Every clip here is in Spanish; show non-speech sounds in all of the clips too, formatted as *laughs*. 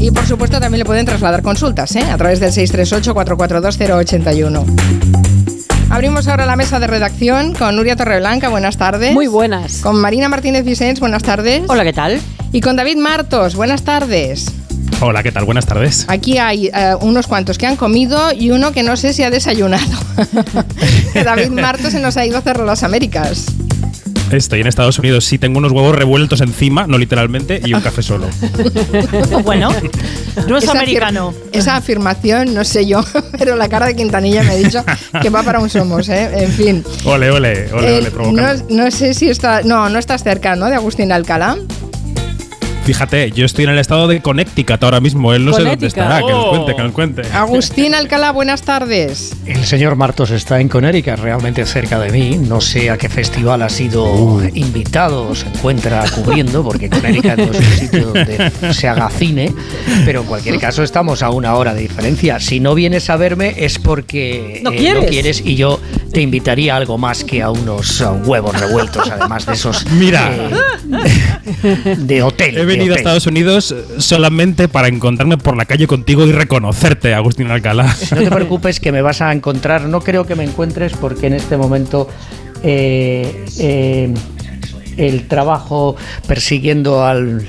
Y por supuesto también le pueden trasladar consultas ¿eh? a través del 638-442-081. Abrimos ahora la mesa de redacción con Nuria Torreblanca, buenas tardes. Muy buenas. Con Marina Martínez Vicens, buenas tardes. Hola, ¿qué tal? Y con David Martos, buenas tardes. Hola, ¿qué tal? Buenas tardes. Aquí hay eh, unos cuantos que han comido y uno que no sé si ha desayunado. *laughs* David Martos se nos ha ido a cerrar las Américas. Estoy en Estados Unidos. Sí, tengo unos huevos revueltos encima, no literalmente, y un café solo. *laughs* bueno, no es Esa americano. afir- Esa afirmación, no sé yo, *laughs* pero la cara de Quintanilla me ha dicho que va para un somos, ¿eh? En fin. Ole, ole, ole, Eh, ole, provocando. no, no sé si está. No, no estás cerca, ¿no? De Agustín Alcalá. Fíjate, yo estoy en el estado de Connecticut ahora mismo. Él no sé dónde estará. Que nos Oh. cuente, que nos cuente. Agustín Alcalá, buenas tardes. El señor Martos está en Connecticut, realmente cerca de mí. No sé a qué festival ha sido invitado o se encuentra cubriendo, porque Connecticut no es un sitio donde se haga cine. Pero en cualquier caso, estamos a una hora de diferencia. Si no vienes a verme es porque eh, ¿No quieres? y yo te invitaría a algo más que a unos huevos revueltos, además de esos. Mira. eh, de hotel. *laughs* He venido a. Estados Unidos eh, solamente para encontrarme por la calle contigo y reconocerte, Agustín Alcalá. No te *laughs* preocupes que me vas a encontrar. No creo que me encuentres porque en este momento eh, eh, el trabajo persiguiendo al,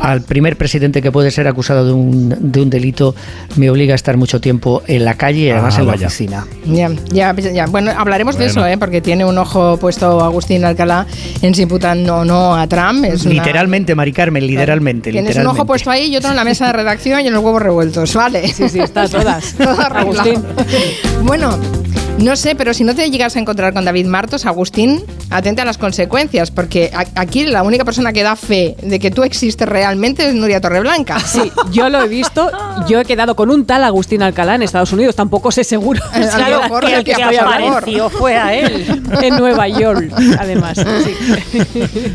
al primer presidente que puede ser acusado de un, de un delito me obliga a estar mucho tiempo en la calle y además Ah, en la oficina. Ya, ya, ya. Bueno, hablaremos de eso, ¿eh? Porque tiene un ojo puesto Agustín Alcalá en si imputan o no a Trump. Es una- Literalmente, Mari Carmen, literalmente. Tienes un literalmente. ojo puesto ahí y otro en la mesa de redacción y en los huevos revueltos, ¿vale? Sí, sí, está todas. *laughs* Todo arreglado. Agustín. Bueno, no sé, pero si no te llegas a encontrar con David Martos, Agustín, atente a las consecuencias, porque aquí la única persona que da fe de que tú existes realmente es Nuria Torreblanca. *laughs* Sí, yo lo he visto. Yo he quedado con un tal Agustín Alcalá en Estados Unidos. Tampoco sé seguro. *laughs* Claro, que el que apareció fue a él. *laughs* En Nueva York, además. sí.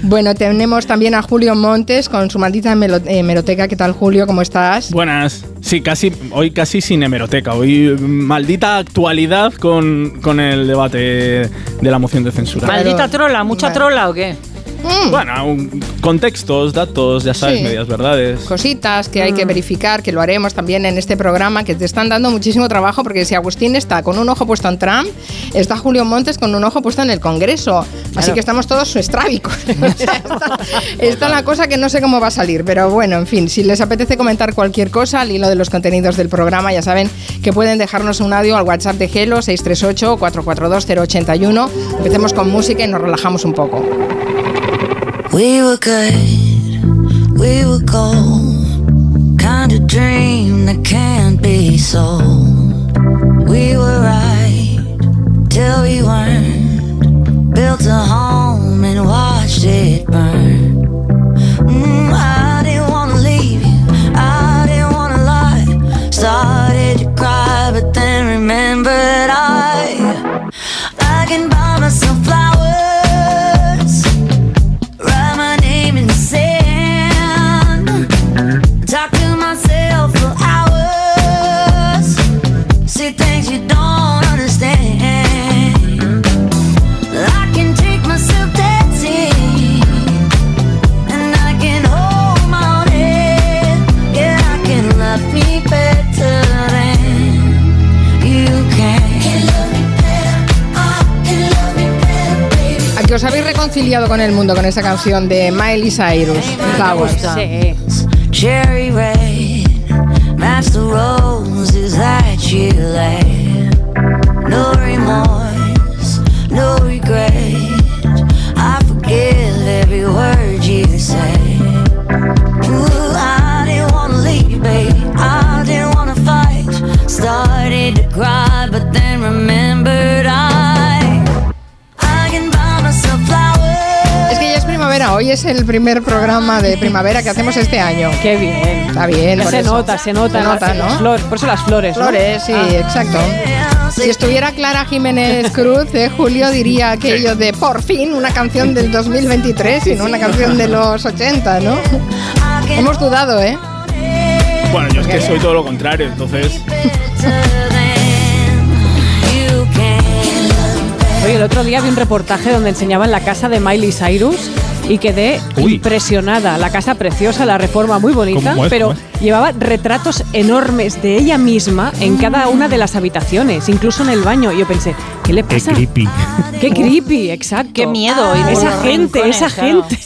Bueno, tenemos también a Julio Montes con su maldita eh, meroteca. ¿Qué tal, Julio? ¿Cómo estás? Buenas. Sí, casi, hoy casi sin hemeroteca. Hoy maldita actualidad con, con el debate de la moción de censura. Mal- Maldita trola, mucha trola o qué? Mm. Bueno, un- contextos, datos, ya sabes, Sí. medias verdades. Cositas que hay que verificar, que lo haremos también en este programa, que te están dando muchísimo trabajo, porque si Agustín está con un ojo puesto en Trump, está Julio Montes con un ojo puesto en el Congreso. Así que estamos todos estrábicos. *laughs* Está, está la cosa que no sé cómo va a salir, pero bueno, en fin, si les apetece comentar cualquier cosa al hilo de los contenidos del programa, ya saben que pueden dejarnos un audio al WhatsApp de Gelo 638-442-081. Empecemos con música y nos relajamos un poco. We were good, we were gold. Kind of dream that can't be sold. We were right till we weren't. Built a home and watched it burn. Mm, I didn't wanna leave you, I didn't wanna lie. Started reconciliado con el mundo con esa canción de Miley Cyrus? Flowers. Cherry red the roses that you left no remorse no regret. I forgive every word you say Ooh, i didn't wanna leave babe. I didn't wanna fight. Started to cry hoy es el primer programa de primavera que hacemos este año. Qué bien. Está bien, por se eso. nota, se nota. Se nota, ¿no? flores, por eso las flores. ¿no? Flores, sí, Ah. exacto. Si estuviera Clara Jiménez Cruz, de Julio diría aquello de por fin una canción del 2023 y no una canción de los 80, ¿no? Hemos dudado, ¿eh? Bueno, yo es que soy todo lo contrario, entonces. Oye, el otro día vi un reportaje donde enseñaban la casa de Miley Cyrus y quedé Uy. impresionada. La casa preciosa, la reforma muy bonita, ¿Cómo es? pero ¿Cómo llevaba retratos enormes de ella misma en cada una de las habitaciones, incluso en el baño. Y yo pensé, ¿qué le Qué pasa? creepy. Qué creepy, exacto. Qué miedo, y Esa gente, esa claro. gente.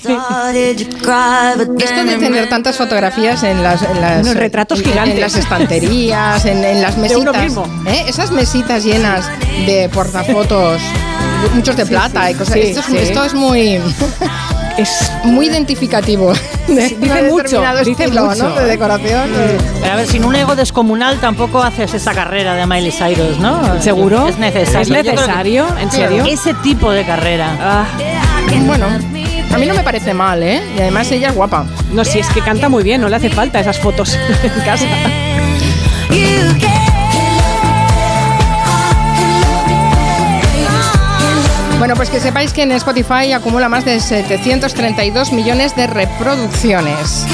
Esto de tener tantas fotografías en las, en las Unos retratos en- en gigantes. las estanterías, en, en las De mesitas, uno mismo. ¿eh? esas mesitas llenas de portafotos, muchos de plata y cosas. sí, esto, es, sí. esto es muy Es muy identificativo. De Sí, un dice mucho, dice estilo, mucho. ¿no? De decoración. Pero a ver, sin un ego descomunal tampoco haces esa carrera de Miley Cyrus, ¿no? ¿Seguro? Es necesario. ¿Es necesario? ¿En serio? Ese tipo de carrera. Ah, Bueno, a mí no me parece mal, ¿eh? Y además ella es guapa. no, si es que canta muy bien, no le hace falta esas fotos *laughs* en casa. *laughs* Bueno, pues que sepáis que en Spotify acumula más de 732 millones de reproducciones.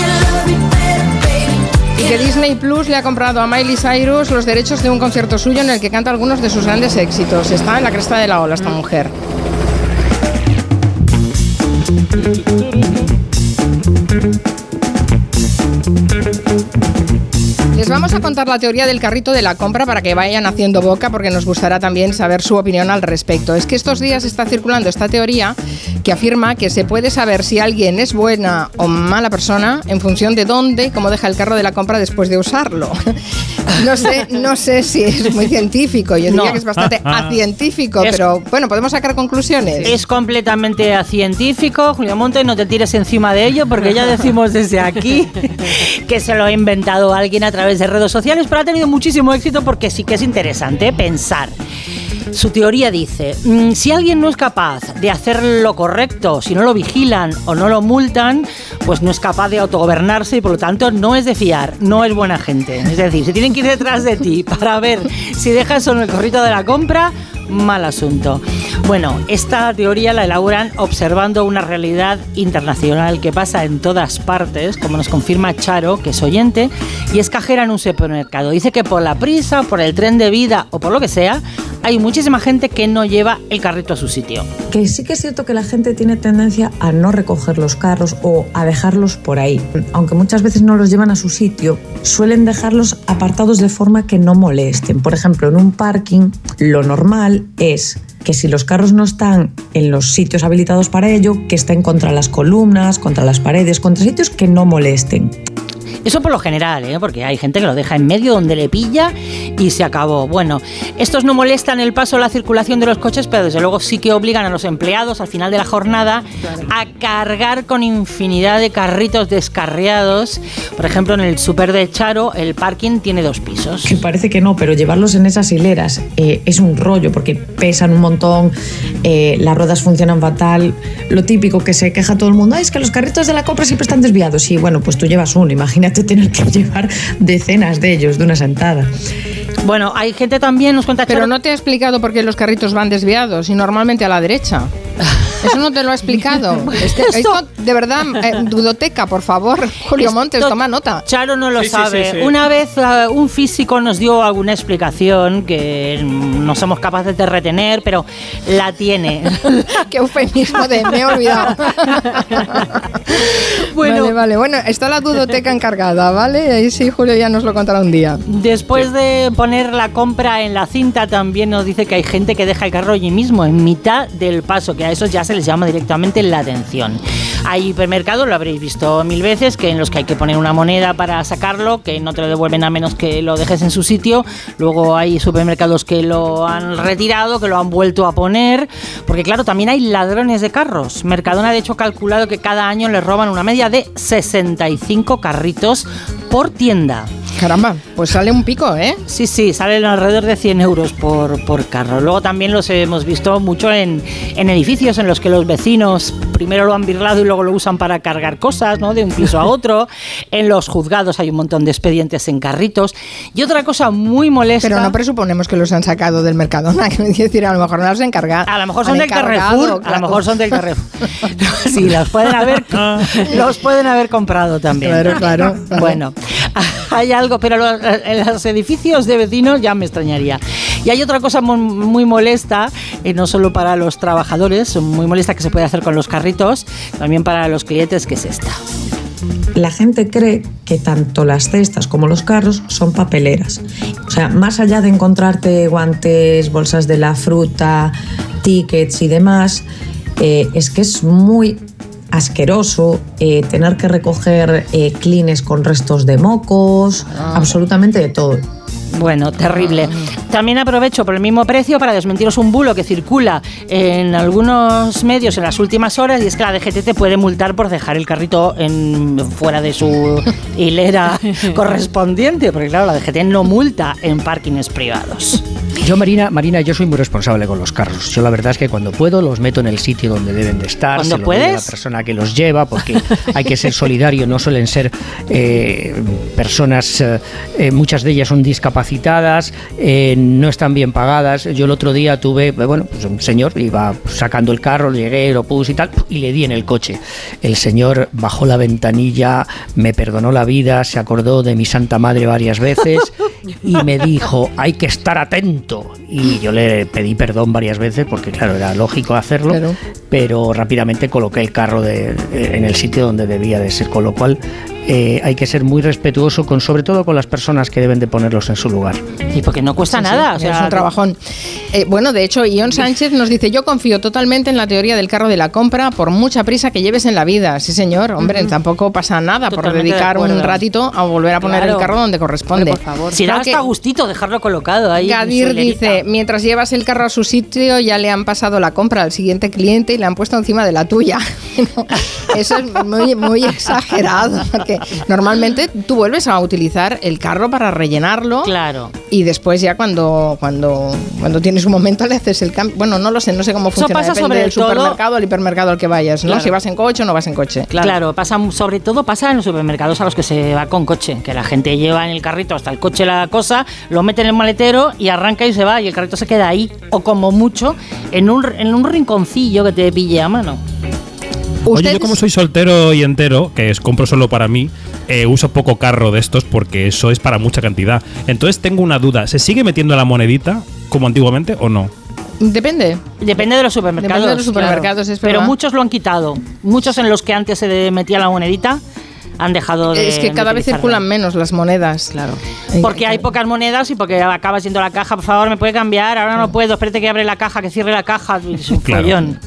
Y que Disney Plus le ha comprado a Miley Cyrus los derechos de un concierto suyo en el que canta algunos de sus grandes éxitos. Está en la cresta de la ola esta mujer. Vamos a contar la teoría del carrito de la compra para que vayan haciendo boca porque nos gustará también saber su opinión al respecto. Es que estos días está circulando esta teoría que afirma que se puede saber si alguien es buena o mala persona en función de dónde y cómo deja el carro de la compra después de usarlo. *laughs* No sé, no sé si es muy científico, yo diría No. que es bastante *laughs* acientífico, Es- pero bueno, podemos sacar conclusiones. Es completamente científico, Julio Monte, no te tires encima de ello porque ya *laughs* decimos desde aquí que se lo ha inventado alguien a través de redes sociales, pero ha tenido muchísimo éxito porque sí que es interesante pensar. Su teoría dice, mm, si alguien no es capaz de hacer lo correcto, si no lo vigilan o no lo multan, pues no es capaz de autogobernarse y por lo tanto no es de fiar, no es buena gente. Es decir, si tienen que ir detrás de ti para ver si dejas o no el corrito de la compra, mal asunto. Bueno, esta teoría la elaboran observando una realidad internacional que pasa en todas partes, como nos confirma Charo, que es oyente, y es cajera en un supermercado. Dice que por la prisa, por el tren de vida o por lo que sea, hay muchísima gente que no lleva el carrito a su sitio. Que sí que es cierto que la gente tiene tendencia a no recoger los carros o a dejarlos por ahí. Aunque muchas veces no los llevan a su sitio, suelen dejarlos apartados de forma que no molesten. Por ejemplo, en un parking, lo normal es que si los carros no están en los sitios habilitados para ello, que estén contra las columnas, contra las paredes, contra sitios que no molesten. Eso por lo general, ¿eh? porque hay gente que lo deja en medio donde le pilla y se acabó. Bueno, estos no molestan el paso o la circulación de los coches, pero desde luego sí que obligan a los empleados al final de la jornada a cargar con infinidad de carritos descarriados. Por ejemplo, en el super de Charo, el parking tiene dos pisos. Que parece que no, pero llevarlos en esas hileras eh, es un rollo porque pesan un montón, eh, las ruedas funcionan fatal. Lo típico que se queja todo el mundo "Ay, es que los carritos de la compra siempre están desviados. Sí, bueno, pues tú llevas uno, imagínate tener que *laughs* llevar decenas de ellos de una sentada. Bueno, hay gente también, nos cuenta Pero Charo, no te ha explicado por qué los carritos van desviados y normalmente a la derecha. *laughs* Eso no te lo ha explicado. *laughs* Este- Esto- de verdad, eh, dudoteca, por favor, *laughs* Julio Esto- Montes, toma nota. Charo no lo Sí, sabe. sí, sí. Una vez eh, un físico nos dio alguna explicación que no somos capaces de retener, pero la tiene. *laughs* Qué eufemismo de me he olvidado. Bueno. Vale, vale. Bueno, está la dudoteca encargada, ¿vale? Ahí sí, Julio ya nos lo contará un día. Después de poner la compra en la cinta, también nos dice que hay gente que deja el carro allí mismo, en mitad del paso, que a esos ya se les llama directamente la atención. Hay hipermercados, lo habréis visto mil veces, que en los que hay que poner una moneda para sacarlo, que no te lo devuelven a menos que lo dejes en su sitio. Luego hay supermercados que lo han retirado, que lo han vuelto a poner, porque claro, también hay ladrones de carros. Mercadona, de hecho, ha calculado que cada año le roban una media de 65 carritos por tienda. Caramba, pues sale un pico, ¿eh? Sí, sí, salen alrededor de 100 euros por, por carro. Luego también los hemos visto mucho en, en edificios en los que los vecinos primero lo han birlado y luego lo usan para cargar cosas, ¿no? De un piso a otro. *laughs* En los juzgados hay un montón de expedientes en carritos. Y otra cosa muy molesta... Pero no presuponemos que los han sacado del Mercadona, *laughs* que decir, a lo mejor no los han encargado. A lo mejor son del Carrefour. A claro. lo mejor son del Carrefour. *laughs* sí, los pueden haber, los pueden haber comprado también. Claro, claro, claro. Bueno, hay algo, pero lo- en los edificios de vecinos ya me extrañaría. Y hay otra cosa mu- muy molesta, eh, no solo para los trabajadores, muy molesta que se puede hacer con los carritos, también para los clientes, que es esta. La gente cree que tanto las cestas como los carros son papeleras. O sea, más allá de encontrarte guantes, bolsas de la fruta, tickets y demás, eh, es que es muy asqueroso eh, tener que recoger eh, clines con restos de mocos, absolutamente de todo. Bueno, terrible. También aprovecho por el mismo precio para desmentiros un bulo que circula en algunos medios en las últimas horas y es que la DGT te puede multar por dejar el carrito en, fuera de su *laughs* hilera *laughs* correspondiente, porque claro, la DGT no multa en parkings privados. Yo, Marina, Marina, yo soy muy responsable con los carros. Yo la verdad es que cuando puedo los meto en el sitio donde deben de estar. ¿Cuándo se lo doy a puedes? la persona que los lleva, porque hay que ser solidario. No suelen ser eh, personas, eh, eh, muchas de ellas son discapacitadas, eh, no están bien pagadas. Yo el otro día tuve, bueno, pues un señor iba sacando el carro, llegué, lo puse y tal, y le di en el coche. El señor bajó la ventanilla, me perdonó la vida, se acordó de mi santa madre varias veces y me dijo, hay que estar atento. Y yo le pedí perdón varias veces porque, claro, era lógico hacerlo, pero rápidamente coloqué el carro de- en el sitio donde debía de ser, con lo cual eh, hay que ser muy respetuoso, con, sobre todo con las personas que deben de ponerlos en su lugar. Y porque no cuesta Sí, sí, nada. o es sea, un trabajón. Eh, bueno, de hecho, Ion Sánchez nos dice, yo confío totalmente en la teoría del carro de la compra por mucha prisa que lleves en la vida. Sí, señor. Hombre, tampoco pasa nada por Totalmente de dedicar un acuerdo. ratito a volver a poner Claro. el carro donde corresponde. Hombre, por favor. Si da hasta gustito dejarlo colocado ahí. Gadir dice, mientras llevas el carro a su sitio ya le han pasado la compra al siguiente cliente y le han puesto encima de la tuya. *laughs* Eso es muy, muy exagerado, porque normalmente tú vuelves a utilizar el carro para rellenarlo Claro. y después ya cuando, cuando, cuando tienes un momento le haces el cambio. Bueno, no lo sé, no sé cómo Eso funciona. pasa Depende sobre del todo- supermercado, al hipermercado al que vayas, ¿no? Claro. Si vas en coche o no vas en coche. Claro. pasa, sobre todo pasa en los supermercados a los que se va con coche, que la gente lleva en el carrito hasta el coche la cosa, lo mete en el maletero y arranca y se va y el carrito se queda ahí, o como mucho, en un, en un rinconcillo que te pille a mano. Oye, yo como soy soltero y entero, que es compro solo para mí, eh, uso poco carro de estos porque eso es para mucha cantidad. Entonces tengo una duda, ¿se sigue metiendo la monedita como antiguamente o no? Depende. Depende de los supermercados. Depende de los supermercados, claro. es Pero muchos lo han quitado. Muchos en los que antes se metía la monedita han dejado de Es que cada vez circulan menos las monedas. Claro. Porque hay pocas monedas y porque acabas yendo a la caja, por favor, me puede cambiar, ahora no puedo, espérate que abre la caja, que cierre la caja, es un Claro. follón.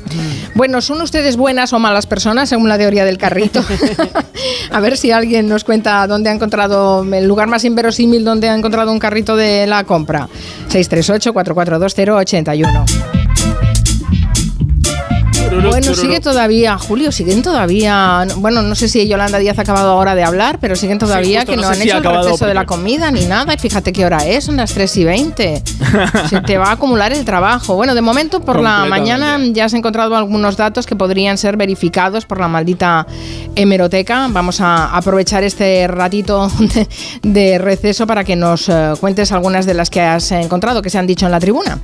Bueno, ¿son ustedes buenas o malas personas según la teoría del carrito? *laughs* a ver si alguien nos cuenta dónde ha encontrado el lugar más inverosímil donde ha encontrado un carrito de la compra. 638-442081. Bueno, sigue todavía, Julio, siguen todavía. Bueno, no sé si Yolanda Díaz ha acabado ahora de hablar, pero siguen todavía justo, que no no, sé han si hecho el receso de la comida ni nada. Y fíjate qué hora es, son las 3 y 20. *laughs* Se te va a acumular el trabajo. Bueno, de momento por la mañana ya has encontrado algunos datos que podrían ser verificados por la maldita hemeroteca. Vamos a aprovechar este ratito de, de receso para que nos eh, cuentes algunas de las que has encontrado, que se han dicho en la tribuna.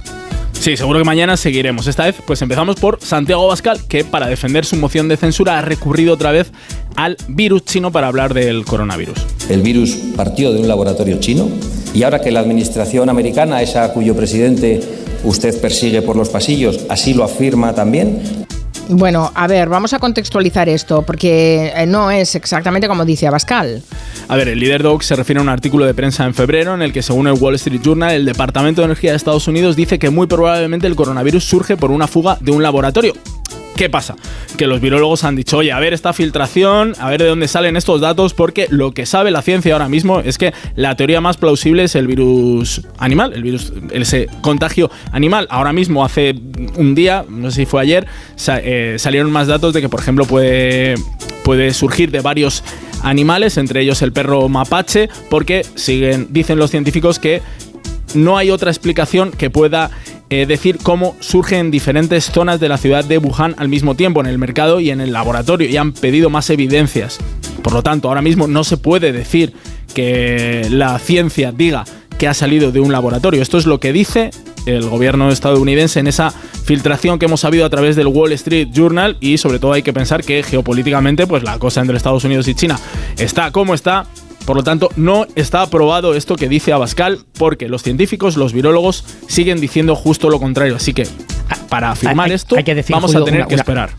Sí, seguro que mañana seguiremos. Esta vez, pues empezamos por Santiago Bascal, que para defender su moción de censura ha recurrido otra vez al virus chino para hablar del coronavirus. El virus partió de un laboratorio chino y ahora que la administración americana, esa cuyo presidente usted persigue por los pasillos, así lo afirma también, Bueno, a ver, vamos a contextualizar esto, porque eh, no es exactamente como dice Abascal. A ver, el líder Dog se refiere a un artículo de prensa en febrero en el que, según el Wall Street Journal, el Departamento de Energía de Estados Unidos dice que muy probablemente el coronavirus surge por una fuga de un laboratorio. ¿Qué pasa? Que los virólogos han dicho, oye, a ver esta filtración, a ver de dónde salen estos datos, porque lo que sabe la ciencia ahora mismo es que la teoría más plausible es el virus animal, el virus, ese contagio animal. Ahora mismo, hace un día, no sé si fue ayer, eh, salieron más datos de que, por ejemplo, puede, puede surgir de varios animales, entre ellos el perro mapache, porque siguen, dicen los científicos que no hay otra explicación que pueda eh, decir cómo surge en diferentes zonas de la ciudad de Wuhan al mismo tiempo, en el mercado y en el laboratorio, y han pedido más evidencias. Por lo tanto, ahora mismo no se puede decir que la ciencia diga que ha salido de un laboratorio. Esto es lo que dice el gobierno estadounidense en esa filtración que hemos sabido a través del Wall Street Journal y sobre todo hay que pensar que geopolíticamente pues la cosa entre Estados Unidos y China está como está Por lo tanto, no está aprobado esto que dice Abascal, porque los científicos, los virólogos, siguen diciendo justo lo contrario. Así que, para afirmar hay- esto, hay que decir, vamos Julio, a tener una- que una- esperar.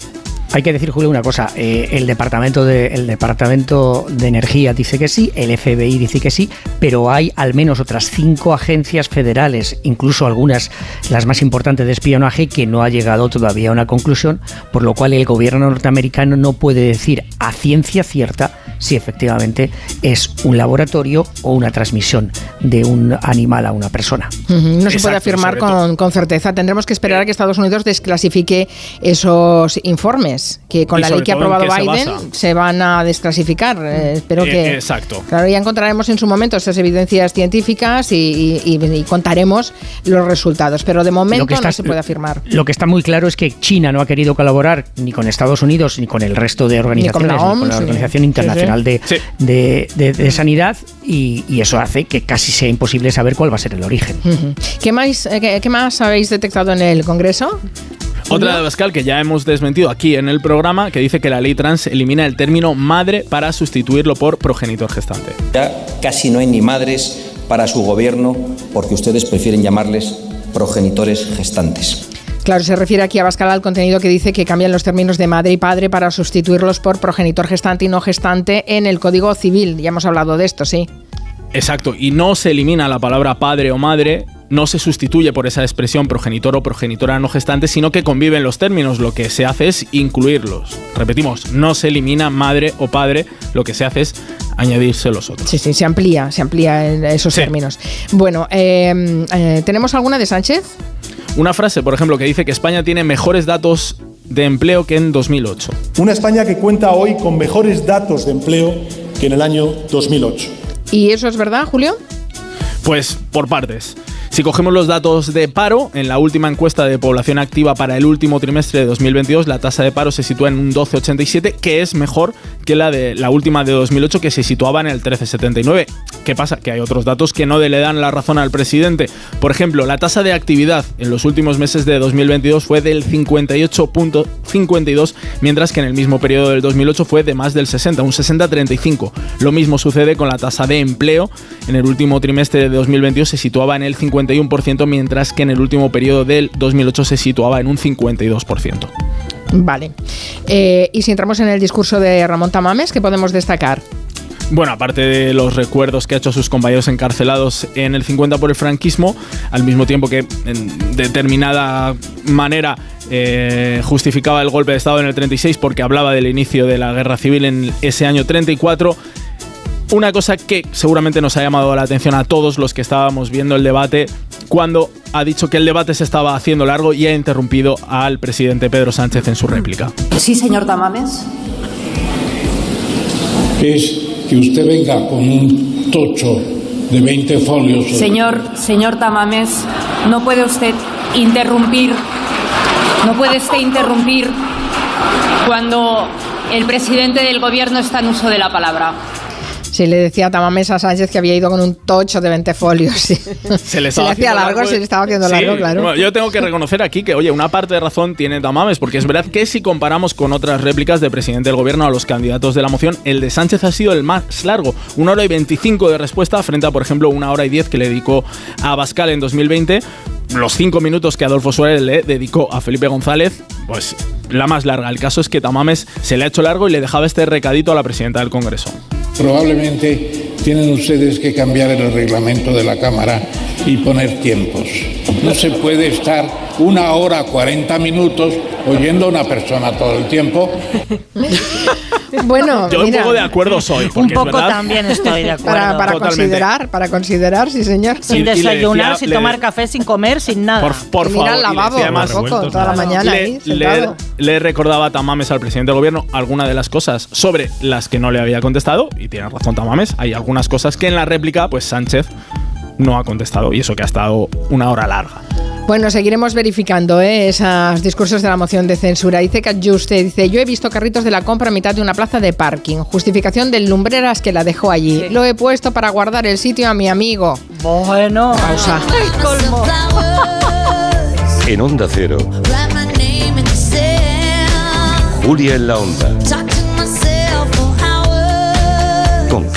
Hay que decir, Julio, una cosa. eh, el, departamento de, el Departamento de Energía dice que sí, el FBI dice que sí, pero hay al menos otras cinco agencias federales, incluso algunas, las más importantes de espionaje, que no ha llegado todavía a una conclusión, por lo cual el gobierno norteamericano no puede decir a ciencia cierta si efectivamente es un laboratorio o una transmisión de un animal a una persona. No se puede afirmar con certeza. Tendremos que esperar a que Estados Unidos desclasifique esos informes que con Y la ley que ha aprobado se Biden basa. se van a desclasificar. Eh, espero Eh, que. exacto. Claro, ya encontraremos en su momento esas evidencias científicas y, y- y- y contaremos los resultados. Pero de momento que está- no se puede afirmar. Lo que está muy claro es que China no ha querido colaborar ni con Estados Unidos ni con el resto de organizaciones, la ni con OMS, la sí. Organización Sí, Internacional de, Sí. de- de- de Sanidad y, y eso hace que casi sea imposible saber cuál va a ser el origen. ¿Qué más, eh, qué, qué más habéis detectado en el Congreso? Otra de Abascal que ya hemos desmentido aquí en el programa, que dice que la ley trans elimina el término madre para sustituirlo por progenitor gestante. Ya casi no hay ni madres para su gobierno porque ustedes prefieren llamarles progenitores gestantes. Claro, se refiere aquí a Bascal al contenido que dice que cambian los términos de madre y padre para sustituirlos por progenitor gestante y no gestante en el Código Civil. Ya hemos hablado de esto, sí. Exacto, y no se elimina la palabra padre o madre, no se sustituye por esa expresión progenitor o progenitora no gestante, sino que conviven los términos. Lo que se hace es incluirlos. Repetimos, no se elimina madre o padre, lo que se hace es añadirse los otros. Sí, sí, se amplía, se amplía en esos Sí. términos. Bueno, eh, eh, ¿tenemos alguna de Sánchez? Una frase, por ejemplo, que dice que España tiene mejores datos de empleo que en 2008. Una España que cuenta hoy con mejores datos de empleo que en el año 2008. ¿Y eso es verdad, Julio? Pues por partes. Si cogemos los datos de paro, en la última encuesta de población activa para el último trimestre de 2022, la tasa de paro se sitúa en un 12,87, que es mejor que la de la última de 2008, que se situaba en el 13,79. ¿Qué pasa? Que hay otros datos que no le dan la razón al presidente. Por ejemplo, la tasa de actividad en los últimos meses de 2022 fue del 58.52, mientras que en el mismo periodo del 2008 fue de más del 60, un 60-35. Lo mismo sucede con la tasa de empleo. En el último trimestre de 2022 se situaba en el 51%, mientras que en el último periodo del 2008 se situaba en un 52%. Vale. Eh, y si entramos en el discurso de Ramón Tamames, ¿qué podemos destacar? Bueno, aparte de los recuerdos que ha hecho a sus compañeros encarcelados en el 50 por el franquismo, al mismo tiempo que en determinada manera eh, justificaba el golpe de Estado en el 36 porque hablaba del inicio de la guerra civil en ese año 34, una cosa que seguramente nos ha llamado la atención a todos los que estábamos viendo el debate cuando ha dicho que el debate se estaba haciendo largo y ha interrumpido al presidente Pedro Sánchez en su réplica. Sí, señor Tamames. es que usted venga con un tocho de 20 folios. Señor, señor Tamames, no puede usted interrumpir, no puede usted interrumpir cuando el presidente del gobierno está en uso de la palabra. Si le decía a Tamames a Sánchez que había ido con un tocho de 20 folios. sí. Se le, *laughs* Se le estaba hacía largo, se le estaba haciendo Sí, largo, claro. bueno, yo tengo que reconocer aquí que, oye, una parte de razón tiene Tamames, porque es verdad que si comparamos con otras réplicas de presidente del gobierno a los candidatos de la moción, el de Sánchez ha sido el más largo. Una hora y 25 de respuesta frente a, por ejemplo, una hora y 10 que le dedicó a Bascal en 2020. Los cinco minutos que Adolfo Suárez le dedicó a Felipe González, pues la más larga. El caso es que Tamames se le ha hecho largo y le dejaba este recadito a la presidenta del Congreso. Probablemente tienen ustedes que cambiar el reglamento de la Cámara y poner tiempos. No se puede estar una hora 40 minutos oyendo a una persona todo el tiempo. *laughs* Bueno, Yo un mira, poco de acuerdo soy. Un es poco verdad- también estoy de *laughs* acuerdo. para, para considerar, para considerar, sí señor. sin Y- desayunar, decía- sin le- tomar café, sin comer, sin nada. Por, por mira favor. le lavabo, además- un poco, toda la claro. mañana le, ahí, le- le recordaba a Tamames al presidente del gobierno alguna de las cosas sobre las que no le había contestado, y tiene razón Tamames, hay algunas cosas que en la réplica, pues Sánchez no ha contestado, y eso que ha estado una hora larga. Bueno, seguiremos verificando ¿eh? esos discursos de la moción de censura. Dice Juste, dice, yo he visto carritos de la compra a mitad de una plaza de parking. Justificación del lumbreras que la dejó allí. Lo he puesto para guardar el sitio a mi amigo. Bueno. Pausa. El colmo. En Onda Cero, Julia en la Onda,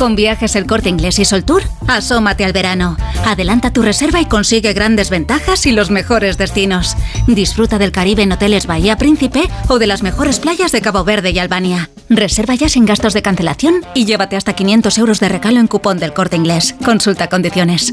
Con viajes El Corte Inglés y Soltour, asómate al verano. Adelanta tu reserva y consigue grandes ventajas y los mejores destinos. Disfruta del Caribe en hoteles Bahía Príncipe o de las mejores playas de Cabo Verde y Albania. Reserva ya sin gastos de cancelación y llévate hasta 500 euros de regalo en cupón del Corte Inglés. Consulta condiciones.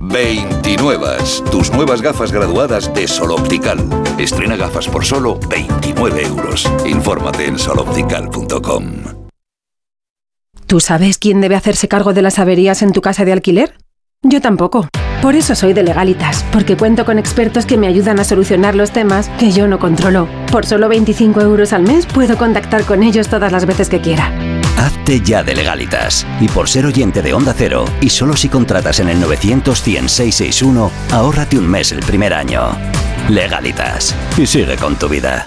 29. Tus nuevas gafas graduadas de Sol Optical. Estrena gafas por solo 29 euros. Infórmate en soloptical.com. ¿Tú sabes quién debe hacerse cargo de las averías en tu casa de alquiler? Yo tampoco. Por eso soy de Legalitas, porque cuento con expertos que me ayudan a solucionar los temas que yo no controlo. Por solo 25 euros al mes puedo contactar con ellos todas las veces que quiera. Hazte ya de legalitas. Y por ser oyente de Onda Cero, y solo si contratas en el 900 100 661, ahórrate un mes el primer año. Legalitas. Y sigue con tu vida.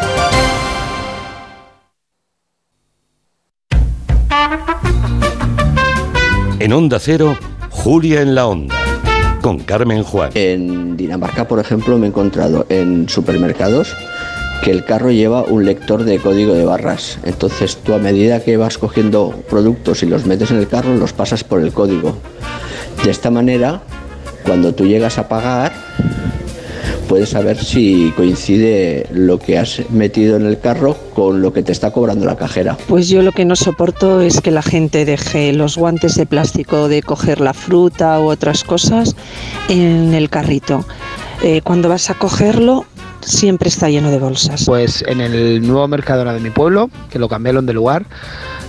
En Onda Cero, Julia en la Onda, con Carmen Juan. En Dinamarca, por ejemplo, me he encontrado en supermercados que el carro lleva un lector de código de barras. Entonces tú a medida que vas cogiendo productos y los metes en el carro, los pasas por el código. De esta manera, cuando tú llegas a pagar, puedes saber si coincide lo que has metido en el carro con lo que te está cobrando la cajera. Pues yo lo que no soporto es que la gente deje los guantes de plástico de coger la fruta u otras cosas en el carrito. Eh, cuando vas a cogerlo, siempre está lleno de bolsas. Pues en el nuevo Mercadona de mi pueblo, que lo cambiaron de lugar,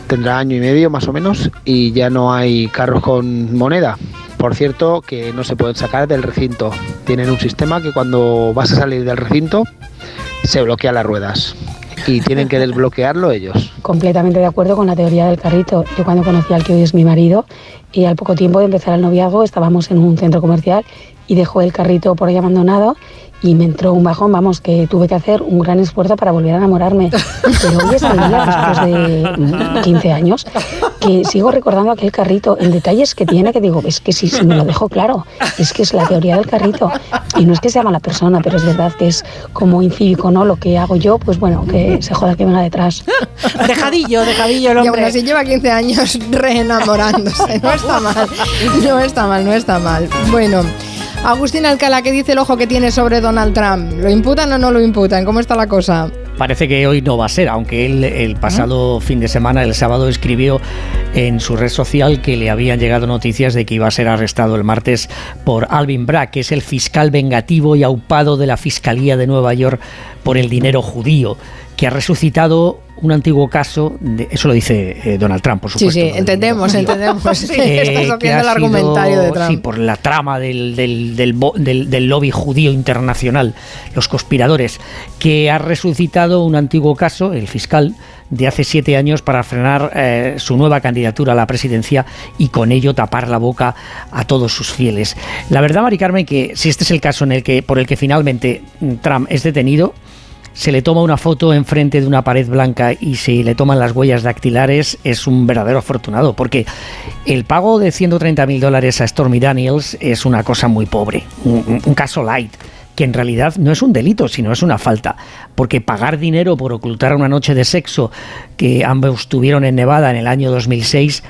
tendrá año y medio más o menos, y ya no hay carros con moneda. Por cierto, que no se pueden sacar del recinto. Tienen un sistema que cuando vas a salir del recinto se bloquea las ruedas y tienen que desbloquearlo ellos. Completamente de acuerdo con la teoría del carrito. Yo cuando conocí al que hoy es mi marido y al poco tiempo de empezar el noviazgo estábamos en un centro comercial y dejó el carrito por ahí abandonado y me entró un bajón, vamos, que tuve que hacer un gran esfuerzo para volver a enamorarme. Pero hoy es el día, después de 15 años, que sigo recordando aquel carrito, el detalles que tiene, que digo, es que si, si me lo dejo claro, es que es la teoría del carrito. Y no es que sea mala persona, pero es verdad que es como incívico, ¿no? Lo que hago yo, pues bueno, que se joda que venga detrás. Dejadillo, dejadillo el Y hombre. aún así lleva 15 años reenamorándose. No está mal, no está mal, no está mal. Bueno, Agustín Alcalá, ¿qué dice el ojo que tiene sobre Donald Trump? ¿Lo imputan o no lo imputan? ¿Cómo está la cosa? Parece que hoy no va a ser, aunque él el pasado fin de semana, el sábado, escribió en su red social que le habían llegado noticias de que iba a ser arrestado el martes por Alvin Bragg, que es el fiscal vengativo y aupado de la Fiscalía de Nueva York por el dinero judío, que ha resucitado un antiguo caso, de, eso lo dice eh, Donald Trump, por Sí, supuesto. sí, entendemos, entendemos. *laughs* Eh, Estás haciendo ha el argumentario sido, de Trump. Sí, por la trama del, del, del bo- del- del lobby judío internacional, los conspiradores, que ha resucitado un antiguo caso, el fiscal, de hace siete años para frenar eh, su nueva candidatura a la presidencia y con ello tapar la boca a todos sus fieles. La verdad, Mari Carmen, que si este es el caso en el que, por el que finalmente mm, Trump es detenido, se le toma una foto enfrente de una pared blanca y se le toman las huellas dactilares, es un verdadero afortunado, porque el pago de 130 mil dólares a Stormy Daniels es una cosa muy pobre, un, un caso light que en realidad no es un delito, sino es una falta, porque pagar dinero por ocultar una noche de sexo que ambos tuvieron en Nevada en el año 2006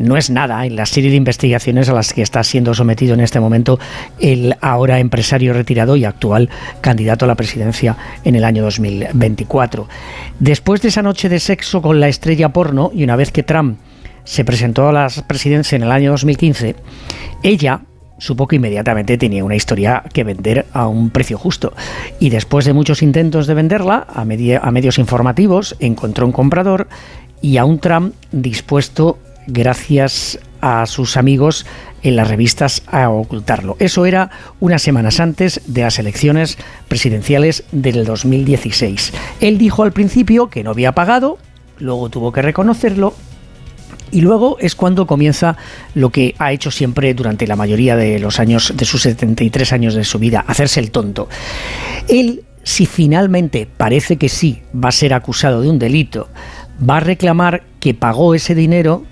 no es nada en la serie de investigaciones a las que está siendo sometido en este momento el ahora empresario retirado y actual candidato a la presidencia en el año 2024. Después de esa noche de sexo con la estrella porno y una vez que Trump se presentó a la presidencia en el año 2015, ella supo que inmediatamente tenía una historia que vender a un precio justo. Y después de muchos intentos de venderla a, a medios informativos, encontró un comprador y a un Trump dispuesto, gracias a sus amigos en las revistas, a ocultarlo. Eso era unas semanas antes de las elecciones presidenciales del 2016. Él dijo al principio que no había pagado, luego tuvo que reconocerlo y luego es cuando comienza lo que ha hecho siempre durante la mayoría de los años, de sus 73 años de su vida, hacerse el tonto. Él, si finalmente parece que sí va a ser acusado de un delito, va a reclamar que pagó ese dinero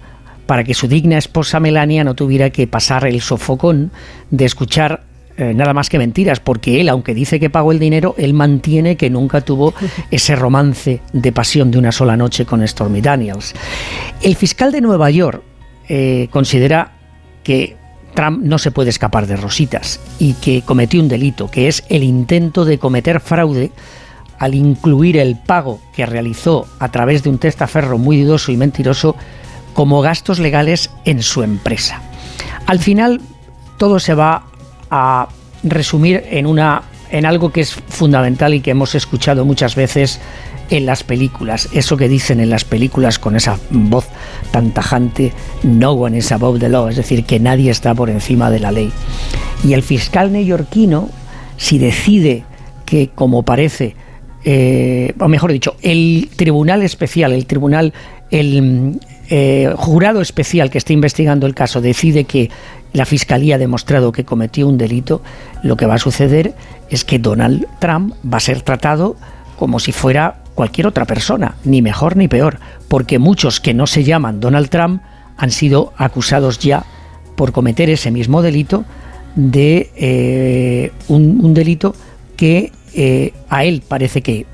para que su digna esposa Melania no tuviera que pasar el sofocón de escuchar eh, nada más que mentiras, porque él, aunque dice que pagó el dinero, él mantiene que nunca tuvo *laughs* ese romance de pasión de una sola noche con Stormy Daniels. El fiscal de Nueva York eh, considera que Trump no se puede escapar de rositas y que cometió un delito, que es el intento de cometer fraude al incluir el pago que realizó a través de un testaferro muy dudoso y mentiroso como gastos legales en su empresa. Al final, todo se va a resumir en una en algo que es fundamental y que hemos escuchado muchas veces en las películas, eso que dicen en las películas con esa voz tan tajante, no one is above the law, es decir, que nadie está por encima de la ley. Y el fiscal neoyorquino, si decide que, como parece, eh, o mejor dicho, el tribunal especial, el tribunal, el eh, jurado especial que está investigando el caso decide que la fiscalía ha demostrado que cometió un delito, lo que va a suceder es que Donald Trump va a ser tratado como si fuera cualquier otra persona, ni mejor ni peor, porque muchos que no se llaman Donald Trump han sido acusados ya por cometer ese mismo delito de eh, un, delito que eh, a él parece que